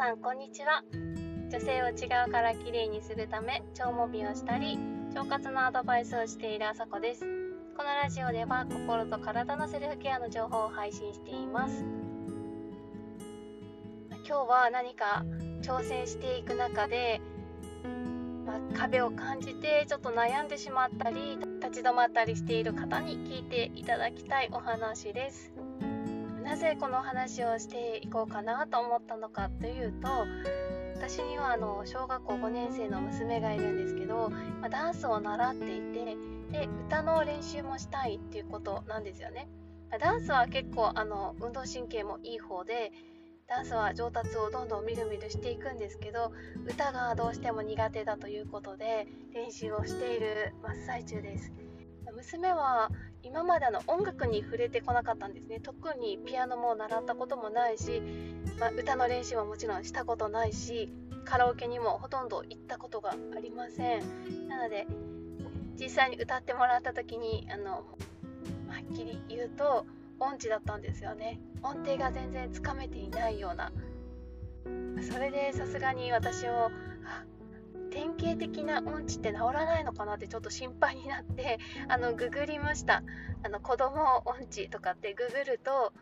さんこんにちは。女性を内側から綺麗にするため腸もみをしたり腸活のアドバイスをしているあさこです。このラジオでは心と体のセルフケアの情報を配信しています。今日は何か挑戦していく中で、まあ、壁を感じてちょっと悩んでしまったり立ち止まったりしている方に聞いていただきたいお話です。なぜこの話をしていこうかなと思ったのかというと私にはあの小学校5年生の娘がいるんですけど、まあ、ダンスを習っていてで歌の練習もしたいっていうことなんですよね。ダンスは結構あの運動神経もいい方でダンスは上達をどんどんみるみるしていくんですけど歌がどうしても苦手だということで練習をしている真っ最中です。娘は今までの音楽に触れてこなかったんですね。特にピアノも習ったこともないし、まあ、歌の練習はもちろんしたことないしカラオケにもほとんど行ったことがありません。なので実際に歌ってもらった時にあのはっきり言うと音痴だったんですよね。音程が全然つかめていないような。それでさすがに私も典型的な音痴って治らないのかなってちょっと心配になってあのググりました。あの子供音痴とかってググると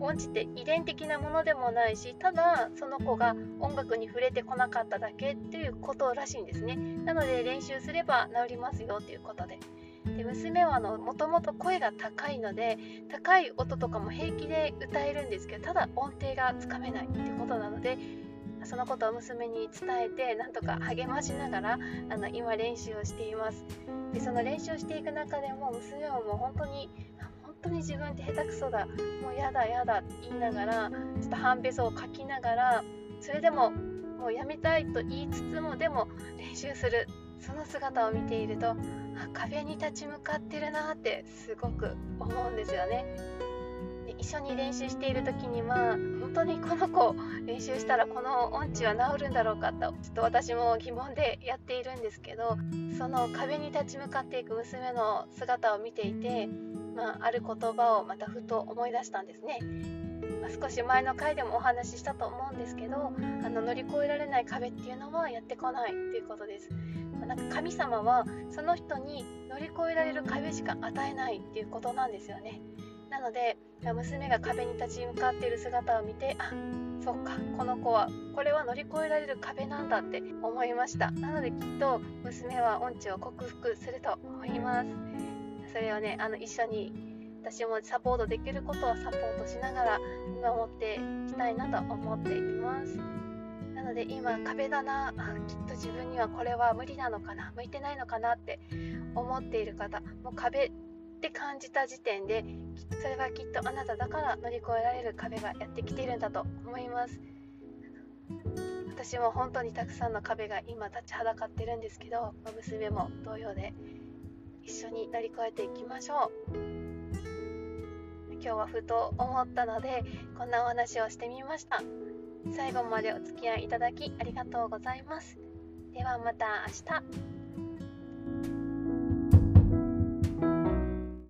音痴って遺伝的なものでもないしただその子が音楽に触れてこなかっただけっていうことらしいんですね。なので練習すれば治りますよっていうことで。で娘はもともと声が高いので高い音とかも平気で歌えるんですけどただ音程がつかめないっていうことなのでそのことを娘に伝えてなんとか励ましながらあの今練習をしています。でその練習をしていく中でも娘はもう本当に本当に自分って下手くそだもうやだやだ言いながらちょっと半べそを書きながらそれでももうやめたいと言いつつもでも練習するその姿を見ていると壁に立ち向かってるなってすごく思うんですよね。一緒に練習している時には本当にこの子練習したらこの音痴は治るんだろうかとちょっと私も疑問でやっているんですけどその壁に立ち向かっていく娘の姿を見ていて、まあ、ある言葉をまたふと思い出したんですね。ま、少し前の回でもお話ししたと思うんですけどあの乗り越えられない壁っていうのはやってこないっていうことです。なんか神様はその人に乗り越えられる壁しか与えないっていうことなんですよね。なので娘が壁に立ち向かっている姿を見てあそっかこの子はこれは乗り越えられる壁なんだって思いました。なのできっと娘は音痴を克服すると思います。それをねあの一緒に私もサポートできることをサポートしながら見守っていきたいなと思っています。なので今壁だなきっと自分にはこれは無理なのかな向いてないのかなって思っている方もう壁って感じた時点でそれはきっとあなただから乗り越えられる壁がやってきているんだと思います。私も本当にたくさんの壁が今立ちはだかってるんですけど娘も同様で一緒に乗り越えていきましょう。今日はふと思ったのでこんなお話をしてみました。最後までお付き合いいただきありがとうございます。ではまた明日。